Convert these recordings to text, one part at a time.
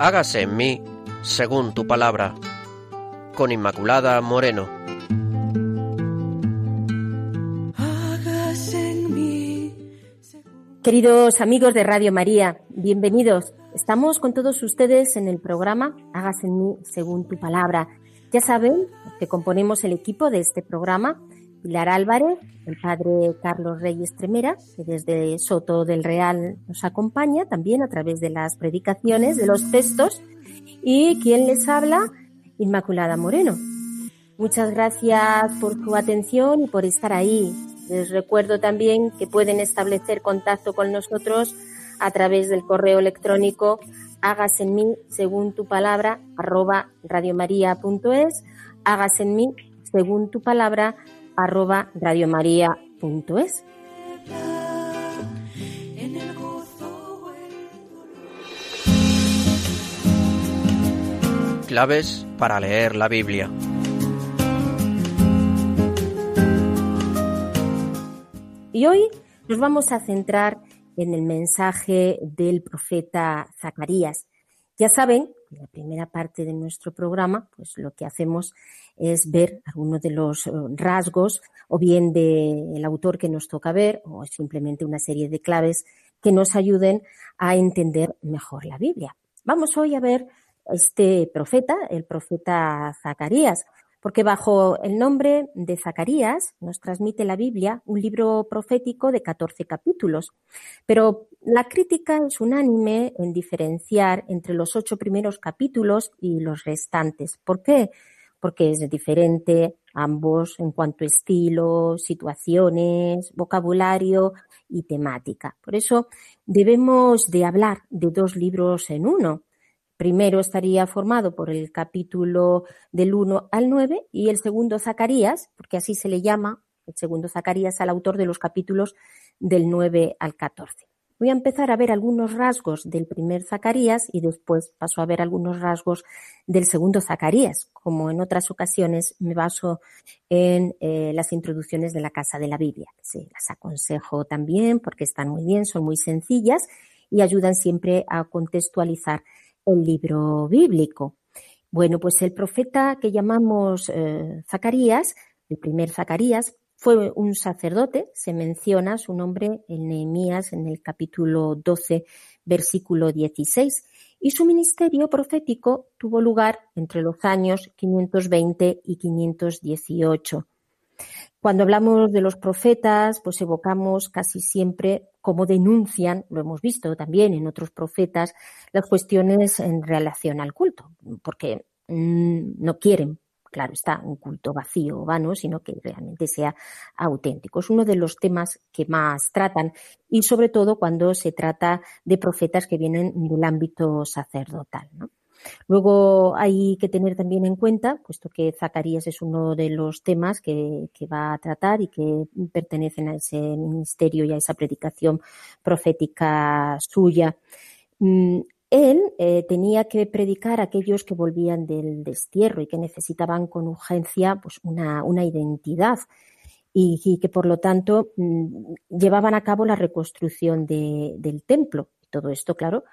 hágase en mí según tu palabra. Con Inmaculada Moreno. Queridos amigos de Radio María, bienvenidos. Estamos con todos ustedes en el programa Hágase en mí según tu palabra. Ya saben que componemos el equipo de este programa Pilar Álvarez, el padre Carlos Reyes Tremera, que desde Soto del Real nos acompaña también a través de las predicaciones, de los textos, y quien les habla, Inmaculada Moreno. Muchas gracias por su atención y por estar ahí. Les recuerdo también que pueden establecer contacto con nosotros a través del correo electrónico hágase en mí según tu palabra arroba radiomaria.es hágase en mí según tu palabra arroba radiomaria.es. Claves para leer la Biblia. Y hoy nos vamos a centrar en el mensaje del profeta Zacarías. Ya saben, en la primera parte de nuestro programa, pues lo que hacemos es ver algunos de los eh, rasgos o bien del autor que nos toca ver o simplemente una serie de claves que nos ayuden a entender mejor la Biblia. Vamos hoy a ver este profeta, el profeta Zacarías, porque bajo el nombre de Zacarías nos transmite la Biblia un libro profético de 14 capítulos. Pero la crítica es unánime en diferenciar entre los ocho primeros capítulos y los restantes. ¿Por qué? porque es diferente ambos en cuanto a estilo, situaciones, vocabulario y temática. Por eso debemos de hablar de dos libros en uno. Primero estaría formado por el capítulo del 1 al 9 y el segundo Zacarías, porque así se le llama, el segundo Zacarías al autor de los capítulos del 9 al 14. Voy a empezar a ver algunos rasgos del primer Zacarías y después paso a ver algunos rasgos del segundo Zacarías. Como en otras ocasiones me baso en eh, las introducciones de la Casa de la Biblia. Sí, las aconsejo también porque están muy bien, son muy sencillas y ayudan siempre a contextualizar el libro bíblico. Bueno, pues el profeta que llamamos eh, Zacarías, el primer Zacarías, fue un sacerdote, se menciona su nombre en Nehemías en el capítulo 12, versículo 16, y su ministerio profético tuvo lugar entre los años 520 y 518. Cuando hablamos de los profetas, pues evocamos casi siempre cómo denuncian, lo hemos visto también en otros profetas, las cuestiones en relación al culto, porque mm, no quieren claro está, un culto vacío o vano, sino que realmente sea auténtico. Es uno de los temas que más tratan y sobre todo cuando se trata de profetas que vienen del ámbito sacerdotal. Luego hay que tener también en cuenta, puesto que Zacarías es uno de los temas que, va a tratar y que pertenecen a ese ministerio y a esa predicación profética suya, mm, él eh, tenía que predicar a aquellos que volvían del destierro y que necesitaban con urgencia pues, una, identidad y, que por lo tanto mm, llevaban a cabo la reconstrucción de, del templo. Todo esto, claro,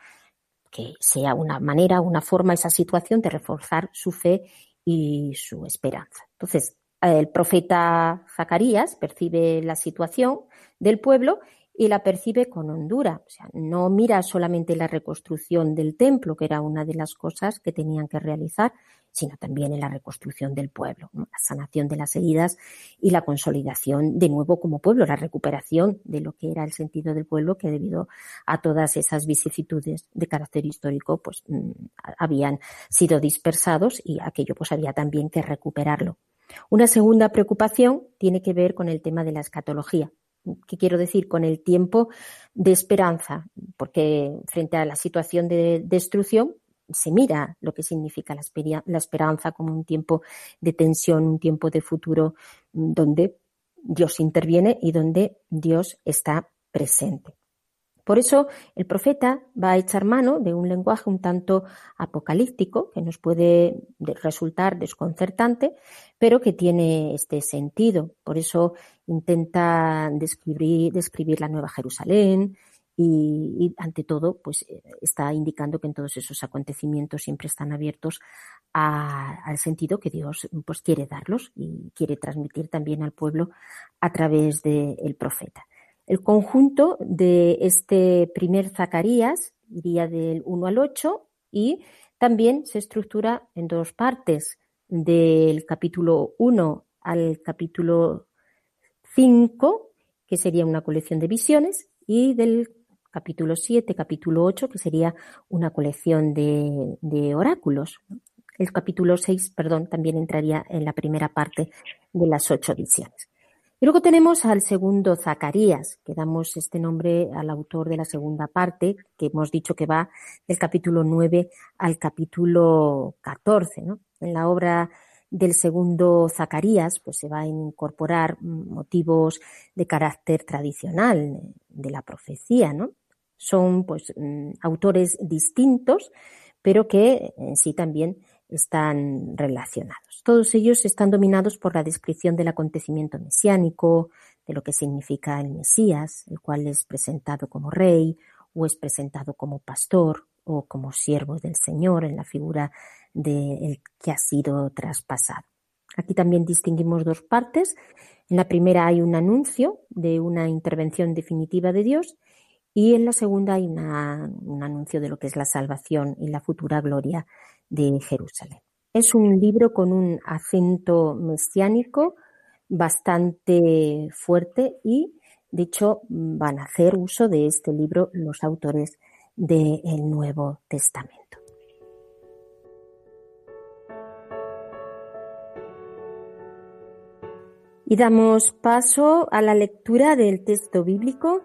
que sea una manera, una forma, esa situación de reforzar su fe y su esperanza. Entonces, el profeta Zacarías percibe la situación del pueblo y la percibe con hondura. O sea, no mira solamente la reconstrucción del templo, que era una de las cosas que tenían que realizar, sino también en la reconstrucción del pueblo, la sanación de las heridas y la consolidación de nuevo como pueblo, la recuperación de lo que era el sentido del pueblo que debido a todas esas vicisitudes de carácter histórico pues mm, habían sido dispersados y aquello pues había también que recuperarlo. Una segunda preocupación tiene que ver con el tema de la escatología, ¿Qué quiero decir? Con el tiempo de esperanza, porque frente a la situación de destrucción se mira lo que significa la, esperanza como un tiempo de tensión, un tiempo de futuro donde Dios interviene y donde Dios está presente. Por eso el profeta va a echar mano de un lenguaje un tanto apocalíptico que nos puede resultar desconcertante, pero que tiene este sentido. Por eso intenta describir, describir la Nueva Jerusalén, y, ante todo, pues eh, está indicando que en todos esos acontecimientos siempre están abiertos al sentido que Dios pues quiere darlos y quiere transmitir también al pueblo a través del profeta. El conjunto de este primer Zacarías iría del 1 al 8 y también se estructura en dos partes, del capítulo 1 al capítulo 5, que sería una colección de visiones, y del capítulo 7, capítulo 8, que sería una colección de, oráculos. El capítulo 6, perdón, también entraría en la primera parte de las ocho visiones. Y luego tenemos al segundo Zacarías, que damos este nombre al autor de la segunda parte, que hemos dicho que va del capítulo 9 al capítulo 14. En la obra del segundo Zacarías, pues se va a incorporar motivos de carácter tradicional de la profecía, ¿no? Son pues mm, autores distintos, pero que en sí también están relacionados. Todos ellos están dominados por la descripción del acontecimiento mesiánico, de lo que significa el Mesías, el cual es presentado como rey o es presentado como pastor o como siervo del Señor en la figura del que ha sido traspasado. Aquí también distinguimos dos partes. En la primera hay un anuncio de una intervención definitiva de Dios y en la segunda hay un anuncio de lo que es la salvación y la futura gloria de Jerusalén. Es un libro con un acento mesiánico bastante fuerte y, de hecho, van a hacer uso de este libro los autores del Nuevo Testamento. Y damos paso a la lectura del texto bíblico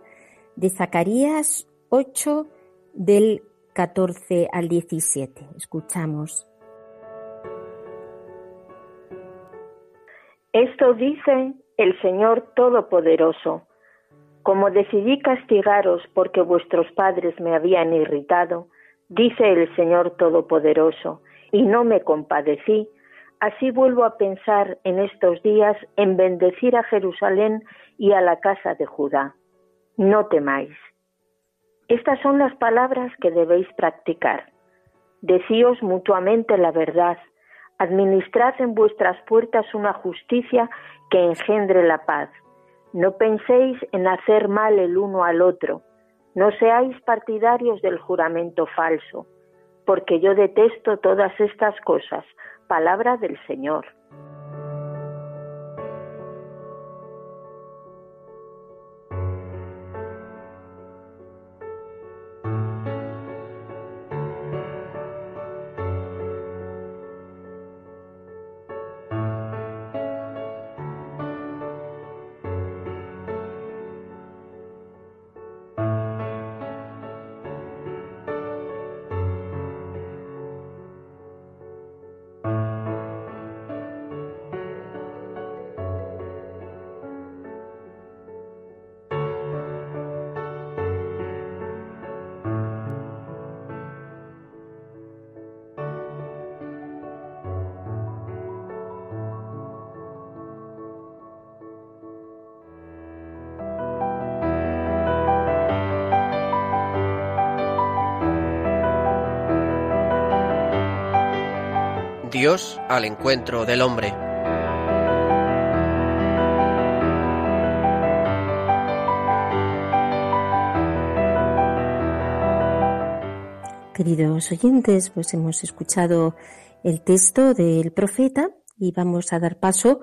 de Zacarías 8 del 14 al 17. Escuchamos. Esto dice el Señor Todopoderoso. Como decidí castigaros porque vuestros padres me habían irritado, dice el Señor Todopoderoso, y no me compadecí, así vuelvo a pensar en estos días en bendecir a Jerusalén y a la casa de Judá no temáis. Estas son las palabras que debéis practicar. Decíos mutuamente la verdad, administrad en vuestras puertas una justicia que engendre la paz. No penséis en hacer mal el uno al otro, no seáis partidarios del juramento falso, porque yo detesto todas estas cosas. Palabra del Señor. Dios al encuentro del hombre. Queridos oyentes, pues hemos escuchado el texto del profeta y vamos a dar paso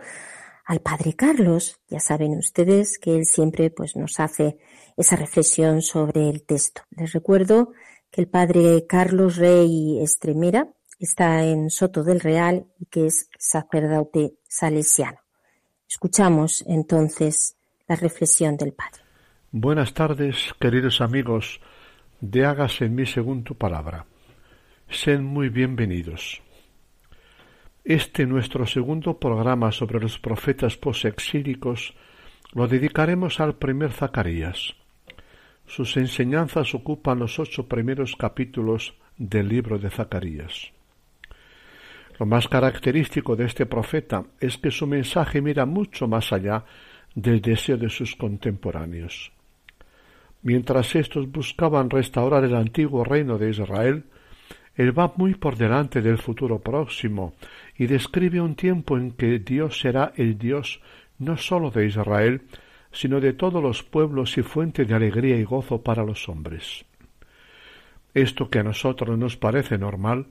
al Padre Carlos. Ya saben ustedes que él siempre pues nos hace esa reflexión sobre el texto. Les recuerdo que el Padre Carlos Rey Estremera está en Soto del Real y que es sacerdote salesiano. Escuchamos entonces la reflexión del Padre. Buenas tardes, queridos amigos de Hágase en mí según tu palabra. Sean muy bienvenidos. Este nuestro segundo programa sobre los profetas posexílicos lo dedicaremos al primer Zacarías. Sus enseñanzas ocupan los ocho primeros capítulos del libro de Zacarías. Lo más característico de este profeta es que su mensaje mira mucho más allá del deseo de sus contemporáneos. Mientras estos buscaban restaurar el antiguo reino de Israel, él va muy por delante del futuro próximo y describe un tiempo en que Dios será el Dios no sólo de Israel, sino de todos los pueblos y fuente de alegría y gozo para los hombres. Esto que a nosotros nos parece normal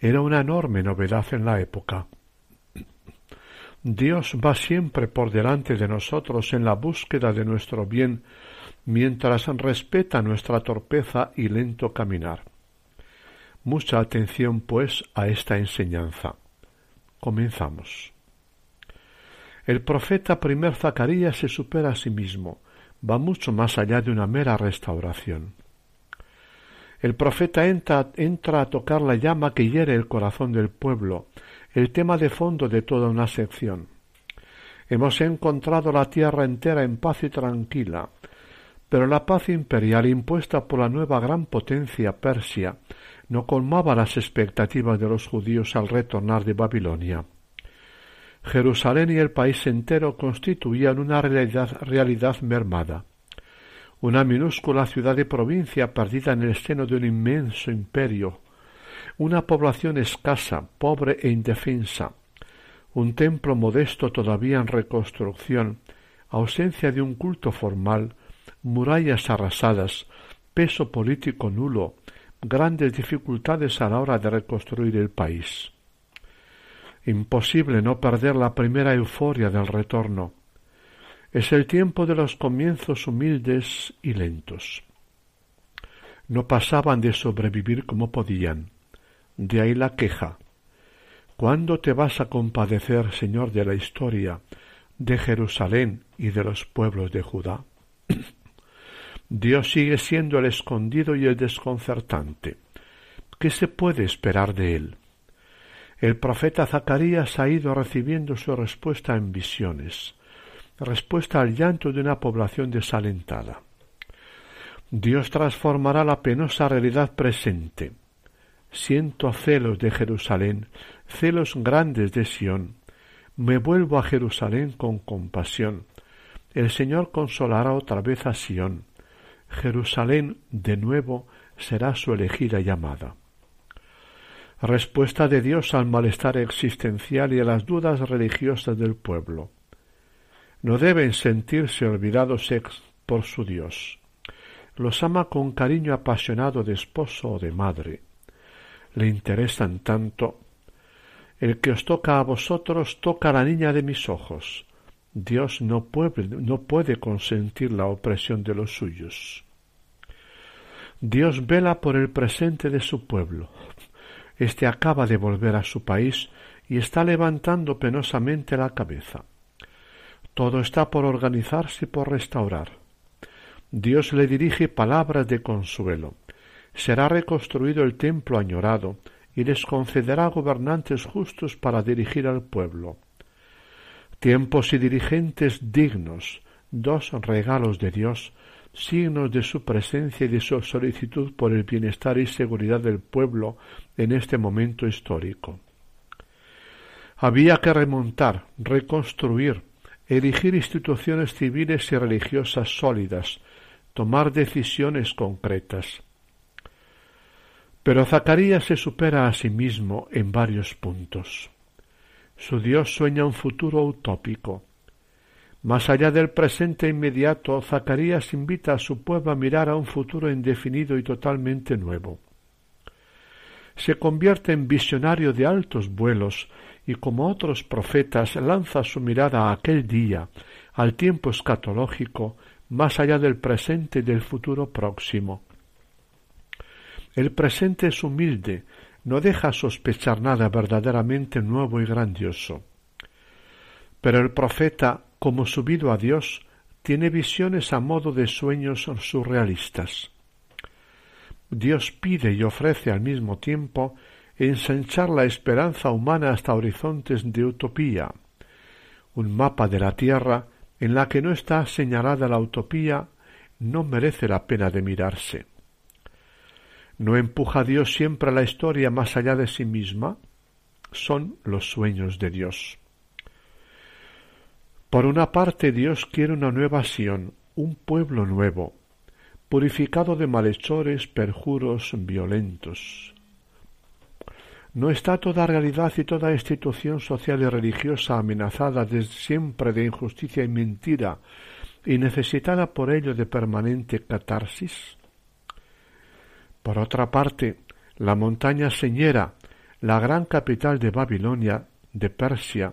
era una enorme novedad en la época. Dios va siempre por delante de nosotros en la búsqueda de nuestro bien, mientras respeta nuestra torpeza y lento caminar. Mucha atención, pues, a esta enseñanza. Comenzamos. El profeta primer Zacarías se supera a sí mismo, va mucho más allá de una mera restauración. El profeta entra, a tocar la llama que hiere el corazón del pueblo, el tema de fondo de toda una sección. Hemos encontrado la tierra entera en paz y tranquila, pero la paz imperial impuesta por la nueva gran potencia Persia no colmaba las expectativas de los judíos al retornar de Babilonia. Jerusalén y el país entero constituían una realidad, realidad mermada, una minúscula ciudad de provincia perdida en el seno de un inmenso imperio, una población escasa, pobre e indefensa, un templo modesto todavía en reconstrucción, ausencia de un culto formal, murallas arrasadas, peso político nulo, grandes dificultades a la hora de reconstruir el país. Imposible no perder la primera euforia del retorno. Es el tiempo de los comienzos humildes y lentos. No pasaban de sobrevivir como podían. De ahí la queja. ¿Cuándo te vas a compadecer, Señor de la historia, de Jerusalén y de los pueblos de Judá? Dios sigue siendo el escondido y el desconcertante. ¿Qué se puede esperar de él? El profeta Zacarías ha ido recibiendo su respuesta en visiones, respuesta al llanto de una población desalentada. Dios transformará la penosa realidad presente. Siento celos de Jerusalén, celos grandes de Sión. Me vuelvo a Jerusalén con compasión. El Señor consolará otra vez a Sión. Jerusalén de nuevo será su elegida llamada. Respuesta de Dios al malestar existencial y a las dudas religiosas del pueblo. No deben sentirse olvidados por su Dios. Los ama con cariño apasionado de esposo o de madre. Le interesan tanto. El que os toca a vosotros toca a la niña de mis ojos. Dios no puede, no puede consentir la opresión de los suyos. Dios vela por el presente de su pueblo. Este acaba de volver a su país y está levantando penosamente la cabeza. Todo está por organizarse y por restaurar. Dios le dirige palabras de consuelo. Será reconstruido el templo añorado y les concederá gobernantes justos para dirigir al pueblo tiempos y dirigentes dignos, dos regalos de Dios, signos de su presencia y de su solicitud por el bienestar y seguridad del pueblo en este momento histórico. Había que remontar, reconstruir, erigir instituciones civiles y religiosas sólidas, tomar decisiones concretas. Pero Zacarías se supera a sí mismo en varios puntos. Su Dios sueña un futuro utópico. Más allá del presente inmediato, Zacarías invita a su pueblo a mirar a un futuro indefinido y totalmente nuevo. Se convierte en visionario de altos vuelos y como otros profetas lanza su mirada a aquel día, al tiempo escatológico, más allá del presente y del futuro próximo. El presente es humilde, no deja sospechar nada verdaderamente nuevo y grandioso. Pero el profeta, como subido a Dios, tiene visiones a modo de sueños surrealistas. Dios pide y ofrece al mismo tiempo ensanchar la esperanza humana hasta horizontes de utopía, un mapa de la tierra en la que no está señalada la utopía no merece la pena de mirarse. ¿No empuja Dios siempre a la historia más allá de sí misma? Son los sueños de Dios. Por una parte Dios quiere una nueva Sión, un pueblo nuevo. purificado de malhechores, perjuros, violentos. ¿No está toda realidad y toda institución social y religiosa amenazada desde siempre de injusticia y mentira y necesitada por ello de permanente catarsis? Por otra parte, la montaña señera, la gran capital de Babilonia, de Persia,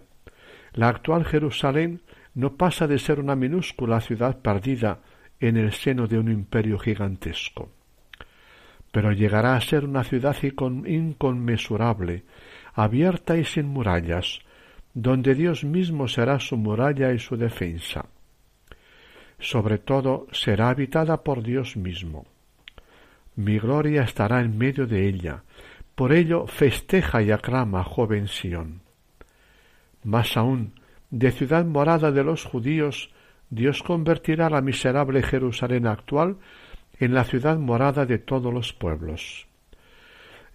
la actual Jerusalén no pasa de ser una minúscula ciudad perdida en el seno de un imperio gigantesco. Pero llegará a ser una ciudad inconmensurable, abierta y sin murallas, donde Dios mismo será su muralla y su defensa. Sobre todo será habitada por Dios mismo. Mi gloria estará en medio de ella, por ello festeja y aclama, joven Sión. Más aún, de ciudad morada de los judíos, Dios convertirá la miserable Jerusalén actual en la ciudad morada de todos los pueblos.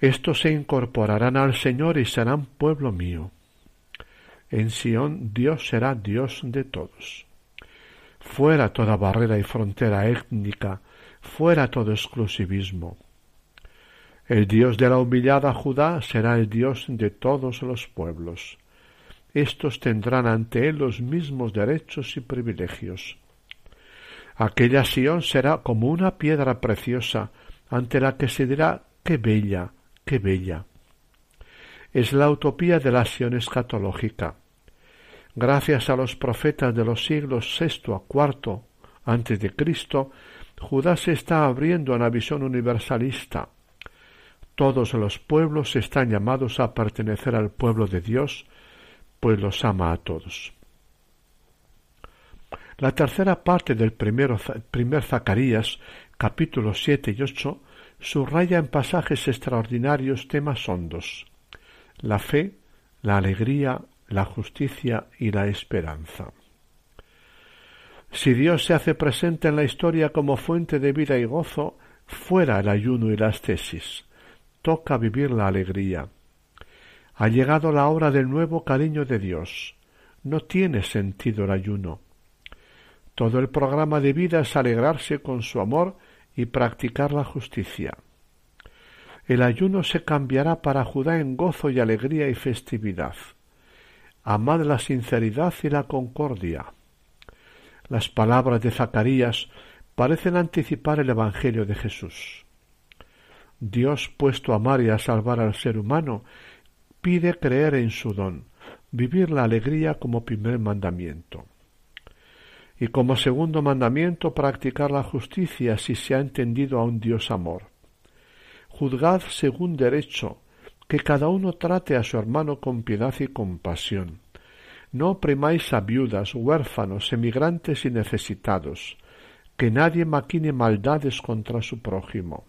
Estos se incorporarán al Señor y serán pueblo mío. En Sión Dios será Dios de todos. Fuera toda barrera y frontera étnica, fuera todo exclusivismo. El Dios de la humillada Judá será el Dios de todos los pueblos. Estos tendrán ante él los mismos derechos y privilegios. Aquella Sión será como una piedra preciosa ante la que se dirá qué bella, qué bella. Es la utopía de la Sión escatológica. Gracias a los profetas de los siglos VI a IV antes de Cristo, Judá se está abriendo a una visión universalista. Todos los pueblos están llamados a pertenecer al pueblo de Dios, pues los ama a todos. La tercera parte del primero, primer Zacarías, capítulos siete y ocho, subraya en pasajes extraordinarios temas hondos la fe, la alegría, la justicia y la esperanza. Si Dios se hace presente en la historia como fuente de vida y gozo, fuera el ayuno y las tesis. Toca vivir la alegría. Ha llegado la hora del nuevo cariño de Dios. No tiene sentido el ayuno. Todo el programa de vida es alegrarse con su amor y practicar la justicia. El ayuno se cambiará para Judá en gozo y alegría y festividad. Amad la sinceridad y la concordia. Las palabras de Zacarías parecen anticipar el Evangelio de Jesús. Dios, puesto a amar y a salvar al ser humano, pide creer en su don, vivir la alegría como primer mandamiento. Y como segundo mandamiento, practicar la justicia si se ha entendido a un Dios amor. Juzgad según derecho, que cada uno trate a su hermano con piedad y compasión no oprimáis a viudas, huérfanos, emigrantes y necesitados, que nadie maquine maldades contra su prójimo.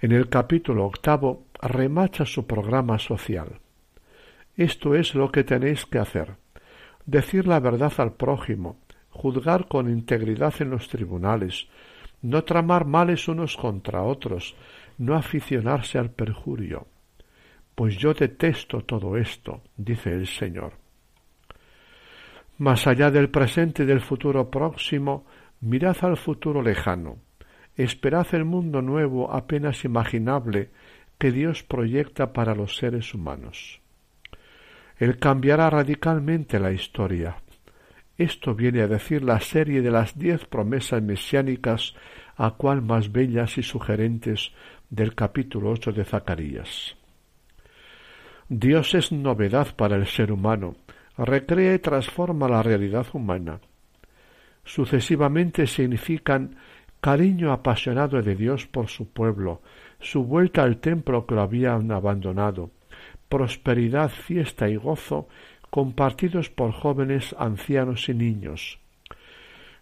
En el capítulo octavo remacha su programa social. Esto es lo que tenéis que hacer. Decir la verdad al prójimo, juzgar con integridad en los tribunales, no tramar males unos contra otros, no aficionarse al perjurio. Pues yo detesto todo esto, dice el Señor. Más allá del presente y del futuro próximo, mirad al futuro lejano. Esperad el mundo nuevo apenas imaginable que Dios proyecta para los seres humanos. Él cambiará radicalmente la historia. Esto viene a decir la serie de las diez promesas mesiánicas a cual más bellas y sugerentes del capítulo ocho de Zacarías. Dios es novedad para el ser humano, recrea y transforma la realidad humana. Sucesivamente significan cariño apasionado de Dios por su pueblo, su vuelta al templo que lo habían abandonado, prosperidad, fiesta y gozo compartidos por jóvenes, ancianos y niños.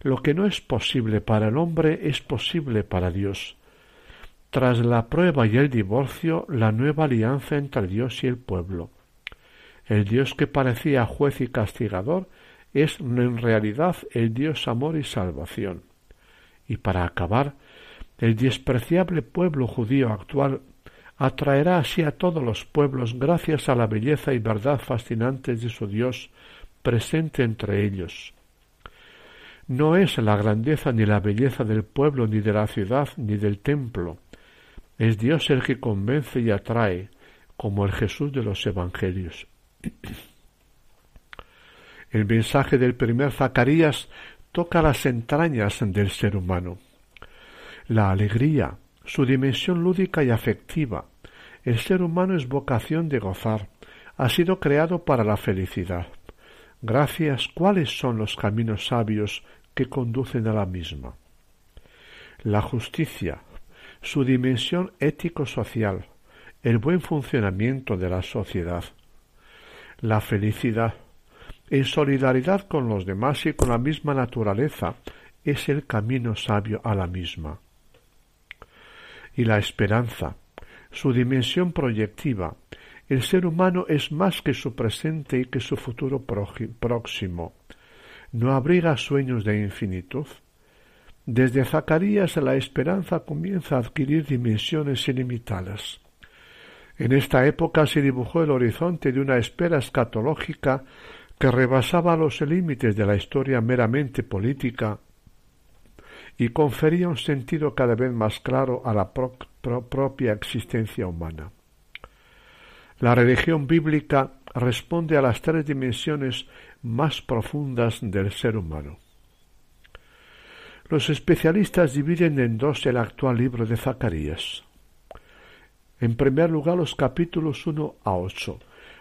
Lo que no es posible para el hombre es posible para Dios. Tras la prueba y el divorcio, la nueva alianza entre Dios y el pueblo. El Dios que parecía juez y castigador es en realidad el Dios amor y salvación. Y para acabar, el despreciable pueblo judío actual atraerá así a todos los pueblos gracias a la belleza y verdad fascinantes de su Dios presente entre ellos. no es la grandeza ni la belleza del pueblo, ni de la ciudad, ni del templo. Es Dios el que convence y atrae, como el Jesús de los Evangelios. El mensaje del primer Zacarías toca las entrañas del ser humano. La alegría, su dimensión lúdica y afectiva. El ser humano es vocación de gozar, ha sido creado para la felicidad. Gracias, ¿cuáles son los caminos sabios que conducen a la misma? La justicia, su dimensión ético-social, el buen funcionamiento de la sociedad. La felicidad, en solidaridad con los demás y con la misma naturaleza, es el camino sabio a la misma. Y la esperanza, su dimensión proyectiva, el ser humano es más que su presente y que su futuro próximo. ¿No abriga sueños de infinitud? Desde Zacarías la esperanza comienza a adquirir dimensiones ilimitadas. En esta época se dibujó el horizonte de una espera escatológica que rebasaba los límites de la historia meramente política y confería un sentido cada vez más claro a la propia existencia humana. La religión bíblica responde a las tres dimensiones más profundas del ser humano. Los especialistas dividen en dos el actual libro de Zacarías. En primer lugar, los capítulos 1 a 8,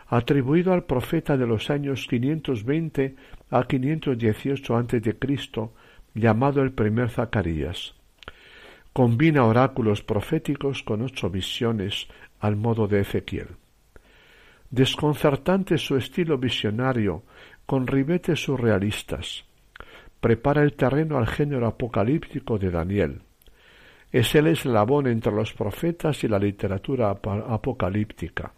atribuido al profeta de los años 520 a 518 a.C., llamado el primer Zacarías. Combina oráculos proféticos con ocho visiones al modo de Ezequiel. Desconcertante su estilo visionario, con ribetes surrealistas. Prepara el terreno al género apocalíptico de Daniel. Es el eslabón entre los profetas y la literatura apocalíptica.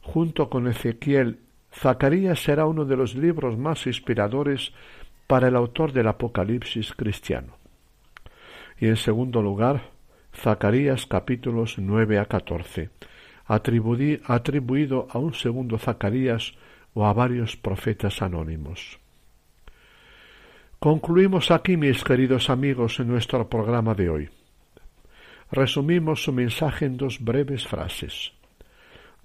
Junto con Ezequiel, Zacarías será uno de los libros más inspiradores para el autor del Apocalipsis cristiano. Y en segundo lugar, Zacarías capítulos nueve a catorce, atribuido a un segundo Zacarías o a varios profetas anónimos. Concluimos aquí, mis queridos amigos, en nuestro programa de hoy. Resumimos su mensaje en dos breves frases.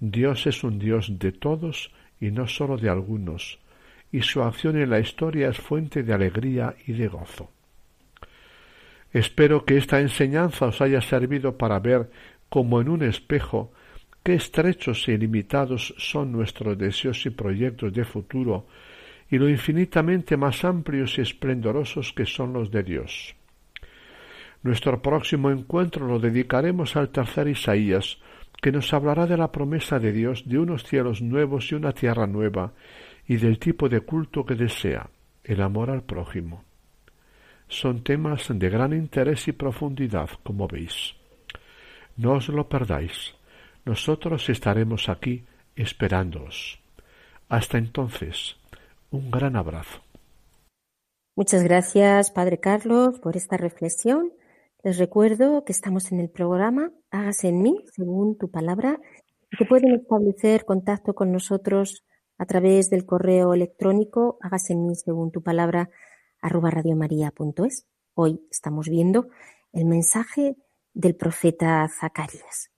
Dios es un Dios de todos y no sólo de algunos, y su acción en la historia es fuente de alegría y de gozo. Espero que esta enseñanza os haya servido para ver como en un espejo qué estrechos e ilimitados son nuestros deseos y proyectos de futuro y lo infinitamente más amplios y esplendorosos que son los de Dios. Nuestro próximo encuentro lo dedicaremos al tercer Isaías, que nos hablará de la promesa de Dios de unos cielos nuevos y una tierra nueva, y del tipo de culto que desea, el amor al prójimo. Son temas de gran interés y profundidad, como veis. No os lo perdáis. Nosotros estaremos aquí esperándoos. Hasta entonces, un gran abrazo. Muchas gracias, Padre Carlos, por esta reflexión. Les recuerdo que estamos en el programa Hágase en mí, según tu palabra, y que pueden establecer contacto con nosotros a través del correo electrónico hágase en mí, según tu palabra, arroba radiomaria.es. Hoy estamos viendo el mensaje del profeta Zacarías.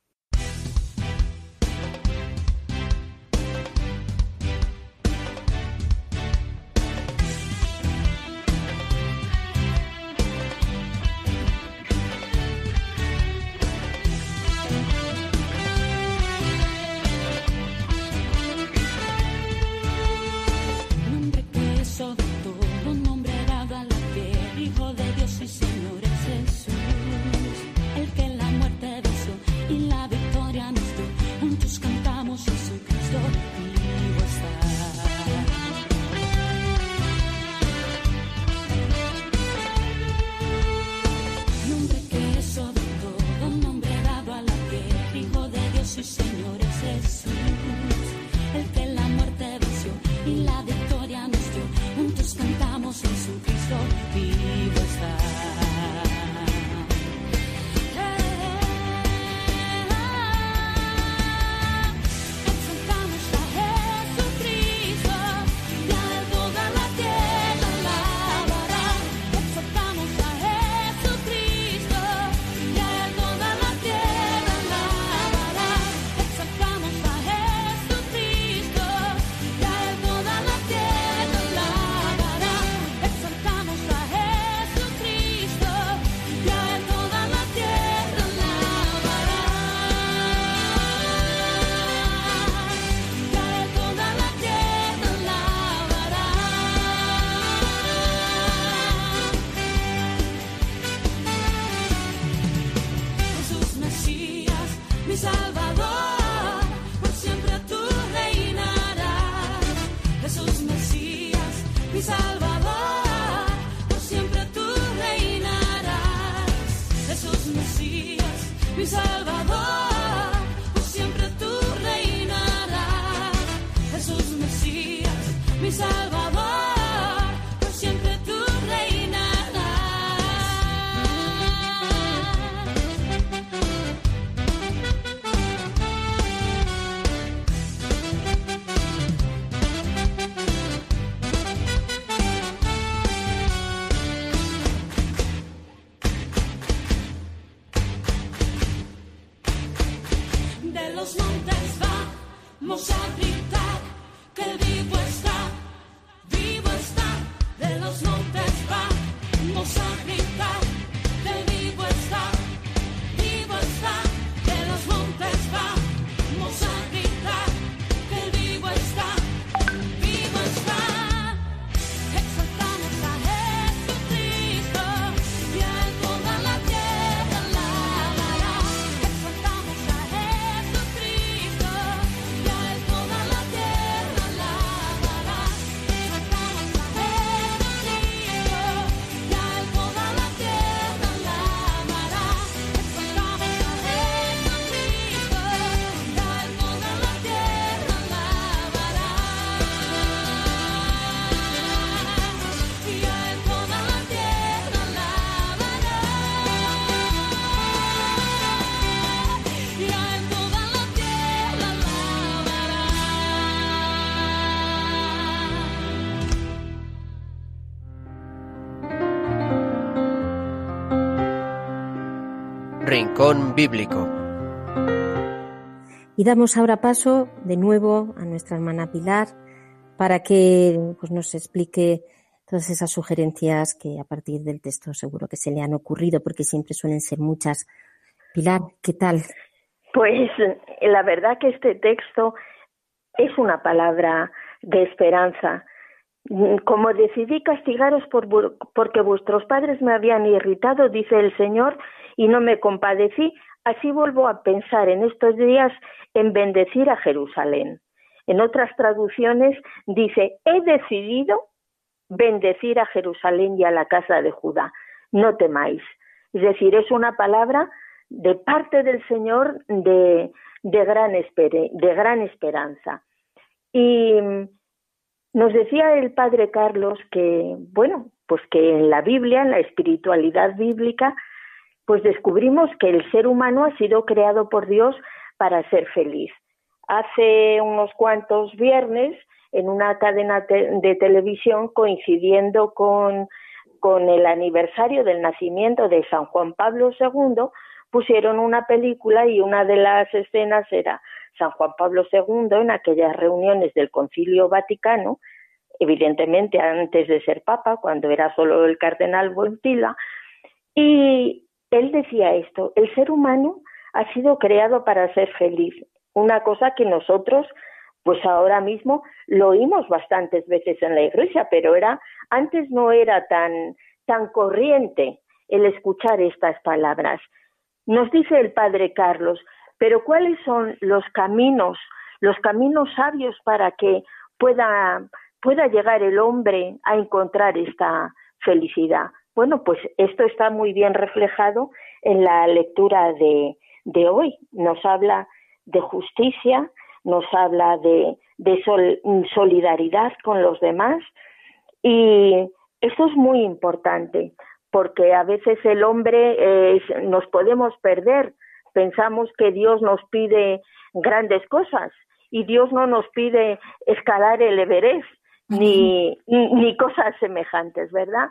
nos montes va, mos abriga. Rincón Bíblico. Y damos ahora paso de nuevo a nuestra hermana Pilar para que pues, nos explique todas esas sugerencias que a partir del texto seguro que se le han ocurrido, porque siempre suelen ser muchas. Pilar, ¿qué tal? Pues la verdad que este texto es una palabra de esperanza. Como decidí castigaros por, porque vuestros padres me habían irritado, dice el Señor, y no me compadecí, así vuelvo a pensar en estos días en bendecir a Jerusalén. En otras traducciones dice, he decidido bendecir a Jerusalén y a la casa de Judá. No temáis. Es decir, es una palabra de parte del Señor de, gran, de gran esperanza. Y nos decía el padre Carlos que, bueno, pues que en la Biblia, en la espiritualidad bíblica, pues descubrimos que el ser humano ha sido creado por Dios para ser feliz. Hace unos cuantos viernes, en una cadena de televisión, coincidiendo con, con el aniversario del nacimiento de San Juan Pablo II, pusieron una película y una de las escenas era San Juan Pablo II en aquellas reuniones del Concilio Vaticano, evidentemente antes de ser papa, cuando era solo el cardenal Bontila, y, él decía esto, el ser humano ha sido creado para ser feliz, una cosa que nosotros pues ahora mismo lo oímos bastantes veces en la iglesia, pero era antes no era tan tan corriente el escuchar estas palabras. Nos dice el padre Carlos, pero ¿cuáles son los caminos, los caminos sabios para que pueda pueda llegar el hombre a encontrar esta felicidad? Bueno, pues esto está muy bien reflejado en la lectura de, de hoy. Nos habla de justicia, nos habla de, de solidaridad con los demás y esto es muy importante porque a veces el hombre nos podemos perder. Pensamos que Dios nos pide grandes cosas y Dios no nos pide escalar el Everest ni, ni cosas semejantes, ¿verdad?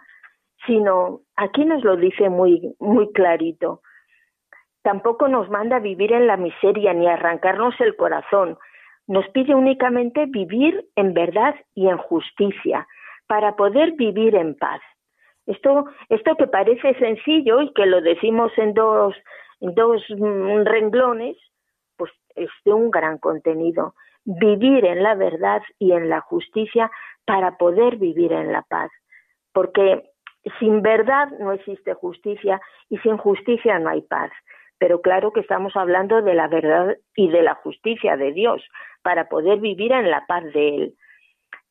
Sino aquí nos lo dice muy, muy clarito. Tampoco nos manda vivir en la miseria ni arrancarnos el corazón. Nos pide únicamente vivir en verdad y en justicia para poder vivir en paz. Esto, esto que parece sencillo y que lo decimos en dos, en dos mm, renglones, pues es de un gran contenido. Vivir en la verdad y en la justicia para poder vivir en la paz. Porque sin verdad no existe justicia y sin justicia no hay paz. Pero claro que estamos hablando de la verdad y de la justicia de Dios para poder vivir en la paz de Él.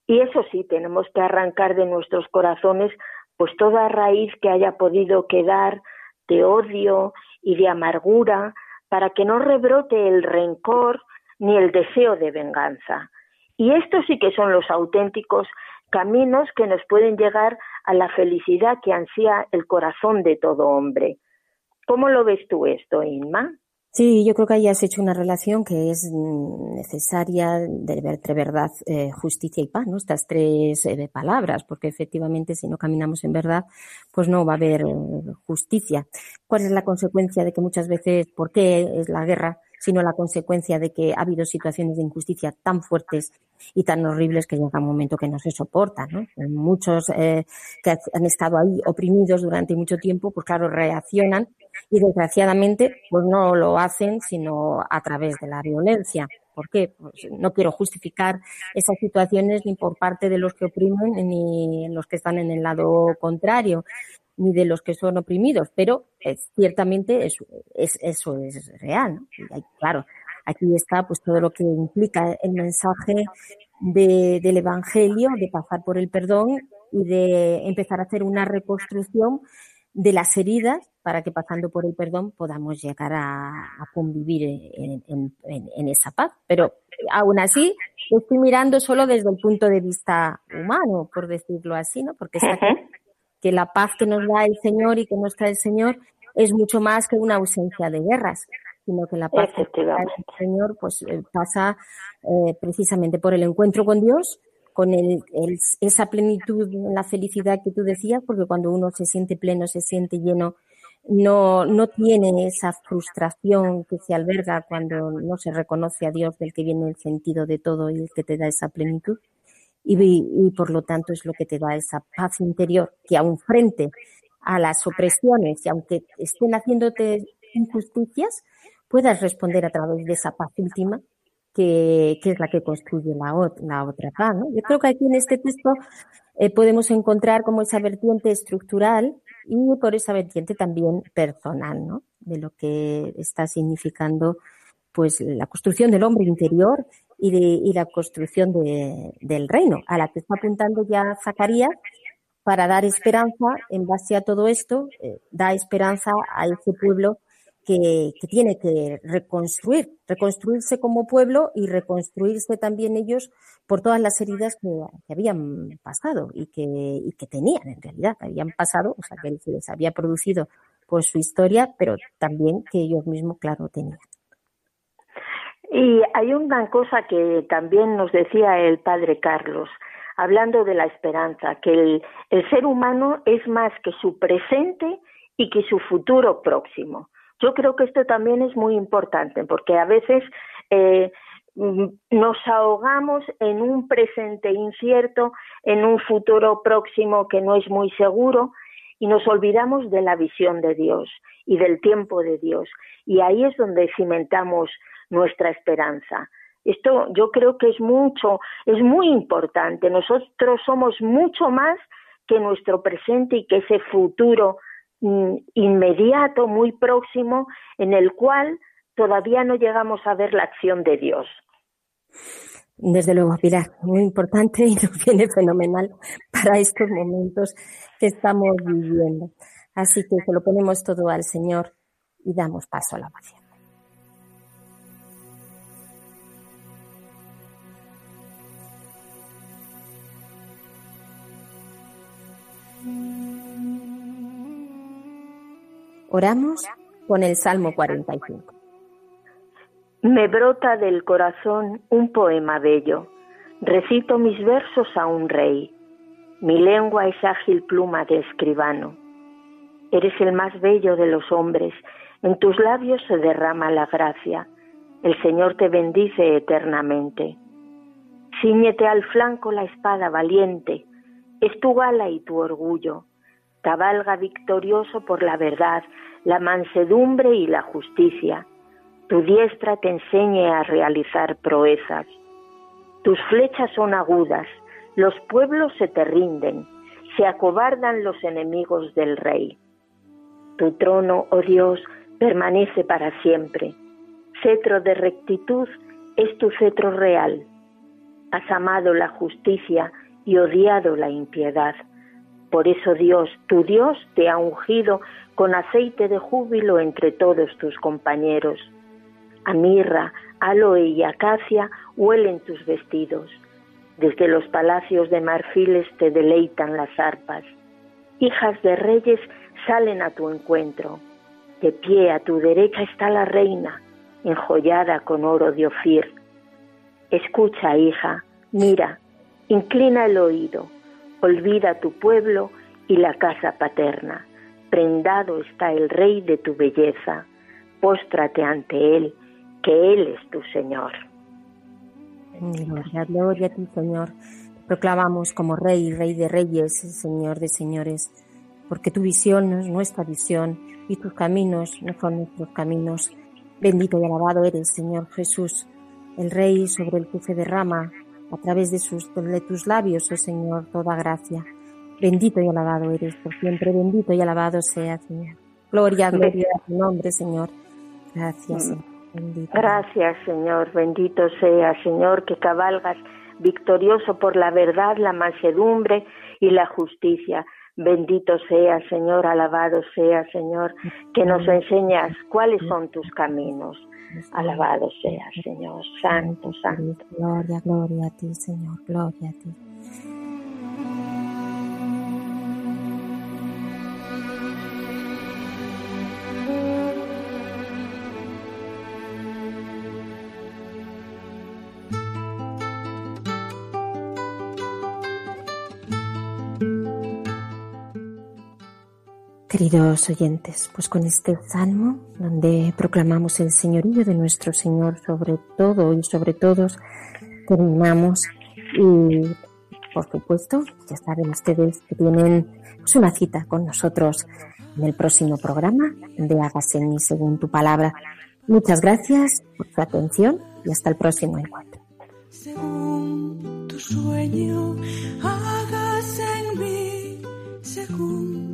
Y eso sí, tenemos que arrancar de nuestros corazones pues toda raíz que haya podido quedar de odio y de amargura para que no rebrote el rencor ni el deseo de venganza. Y estos sí que son los auténticos caminos que nos pueden llegar a la felicidad que ansía el corazón de todo hombre. ¿Cómo lo ves tú esto, Inma? Sí, yo creo que ahí has hecho una relación que es necesaria de, entre verdad, eh, justicia y paz, ¿no? Estas tres eh, palabras, porque efectivamente si no caminamos en verdad, pues no va a haber eh, justicia. ¿Cuál es la consecuencia de que muchas veces, por qué es la guerra? Sino la consecuencia de que ha habido situaciones de injusticia tan fuertes y tan horribles que llega un momento que no se soporta. ¿no? Muchos eh, que han estado ahí oprimidos durante mucho tiempo, pues claro, reaccionan y desgraciadamente pues no lo hacen sino a través de la violencia. ¿Por qué? Pues no quiero justificar esas situaciones ni por parte de los que oprimen ni los que están en el lado contrario ni de los que son oprimidos, pero eh, ciertamente es, eso es real. ¿no? Y claro, aquí está pues todo lo que implica el mensaje de, del Evangelio, de pasar por el perdón y de empezar a hacer una reconstrucción de las heridas para que pasando por el perdón podamos llegar a, convivir en, esa paz. Pero aún así, estoy mirando solo desde el punto de vista humano, por decirlo así, ¿no? Porque está que la paz que nos da el Señor y que nos trae el Señor es mucho más que una ausencia de guerras, sino que la paz que da el Señor pues eh, pasa eh, precisamente por el encuentro con Dios, con el, esa plenitud, la felicidad que tú decías, porque cuando uno se siente pleno, se siente lleno, no, no tiene esa frustración que se alberga cuando no se reconoce a Dios del que viene el sentido de todo y el que te da esa plenitud y, por lo tanto es lo que te da esa paz interior que aún frente a las opresiones y aunque estén haciéndote injusticias, puedas responder a través de esa paz última que, que es la que construye la, la otra paz. ¿no? Yo creo que aquí en este texto eh, podemos encontrar como esa vertiente estructural y por esa vertiente también personal, ¿no? De lo que está significando pues la construcción del hombre interior y, de, y la construcción de, del reino, a la que está apuntando ya Zacarías para dar esperanza en base a todo esto, eh, da esperanza a ese pueblo que, que, tiene que reconstruir, reconstruirse como pueblo y reconstruirse también ellos por todas las heridas que, habían pasado y que, y que tenían en realidad, que habían pasado, o sea, que les había producido pues su historia, pero también que ellos mismos, claro, tenían. Y hay una cosa que también nos decía el padre Carlos, hablando de la esperanza, que el, ser humano es más que su presente y que su futuro próximo. Yo creo que esto también es muy importante porque a veces eh, nos ahogamos en un presente incierto, en un futuro próximo que no es muy seguro y nos olvidamos de la visión de Dios y del tiempo de Dios. Y ahí es donde cimentamos nuestra esperanza. Esto yo creo que es mucho, es muy importante. Nosotros somos mucho más que nuestro presente y que ese futuro mm, inmediato, muy próximo, en el cual todavía no llegamos a ver la acción de Dios. Desde luego, Pilar, muy importante y nos viene fenomenal para estos momentos que estamos viviendo. Así que se lo ponemos todo al Señor y damos paso a la oración. Oramos con el Salmo 45. Me brota del corazón un poema bello. Recito mis versos a un rey. Mi lengua es ágil pluma de escribano. Eres el más bello de los hombres. En tus labios se derrama la gracia. El Señor te bendice eternamente. Cíñete al flanco la espada valiente. Es tu gala y tu orgullo cabalga victorioso por la verdad, la mansedumbre y la justicia. Tu diestra te enseñe a realizar proezas. Tus flechas son agudas, los pueblos se te rinden, se acobardan los enemigos del rey. Tu trono, oh Dios, permanece para siempre. Cetro de rectitud es tu cetro real. Has amado la justicia y odiado la impiedad. Por eso Dios, tu Dios, te ha ungido con aceite de júbilo entre todos tus compañeros. A mirra, aloe y acacia huelen tus vestidos. Desde los palacios de marfiles te deleitan las arpas. Hijas de reyes salen a tu encuentro. De pie a tu derecha está la reina, enjollada con oro de Ofir. Escucha, hija, mira, inclina el oído Olvida tu pueblo y la casa paterna. Prendado está el rey de tu belleza. Póstrate ante él que Él es tu Señor. Gloria, gloria a ti, Señor. Proclamamos como Rey, Rey de Reyes, Señor de Señores, porque tu visión es nuestra visión y tus caminos no son nuestros caminos. Bendito y alabado eres, Señor Jesús, el Rey sobre el que se derrama a través de, sus, de tus labios, oh Señor, toda gracia. Bendito y alabado eres por siempre, bendito y alabado sea, Señor. Gloria, gloria a tu nombre, Señor. Gracias, Señor. Gracias, Señor. Bendito sea, Señor, que cabalgas victorioso por la verdad, la mansedumbre y la justicia. Bendito sea, Señor, alabado sea, Señor, que nos enseñas cuáles son tus caminos. Alabado sea, Señor, santo, santo. Gloria, gloria a ti, Señor, gloria a ti. Queridos oyentes, pues con este salmo, donde proclamamos el señorío de nuestro Señor sobre todo y sobre todos, terminamos y, por supuesto, ya saben ustedes que tienen pues, una cita con nosotros en el próximo programa de Hágase en mí según tu palabra. Muchas gracias por su atención y hasta el próximo encuentro. Según tu sueño, hágase en mí según